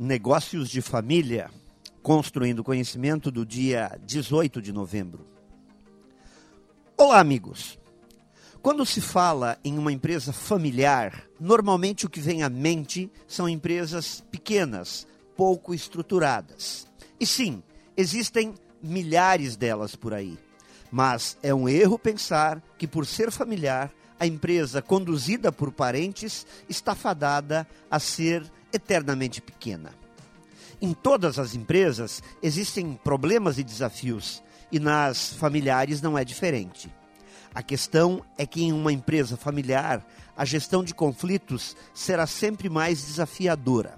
Negócios de Família, Construindo Conhecimento, do dia 18 de novembro. Olá, amigos. Quando se fala em uma empresa familiar, normalmente o que vem à mente são empresas pequenas, pouco estruturadas. E sim, existem milhares delas por aí. Mas é um erro pensar que, por ser familiar, a empresa conduzida por parentes está fadada a ser eternamente pequena. Em todas as empresas existem problemas e desafios, e nas familiares não é diferente. A questão é que em uma empresa familiar, a gestão de conflitos será sempre mais desafiadora.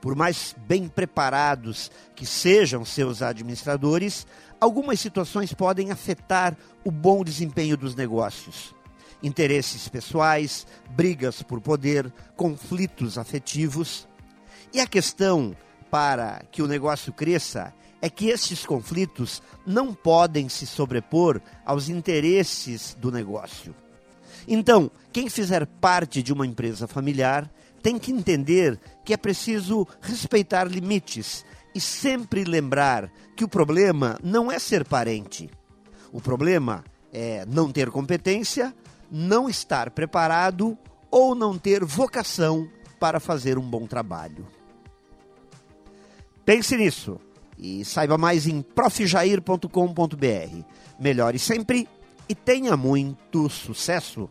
Por mais bem preparados que sejam seus administradores, algumas situações podem afetar o bom desempenho dos negócios interesses pessoais, brigas por poder, conflitos afetivos. E a questão para que o negócio cresça é que estes conflitos não podem se sobrepor aos interesses do negócio. Então, quem fizer parte de uma empresa familiar tem que entender que é preciso respeitar limites e sempre lembrar que o problema não é ser parente. O problema é não ter competência não estar preparado ou não ter vocação para fazer um bom trabalho. Pense nisso e saiba mais em profjair.com.br. Melhore sempre e tenha muito sucesso!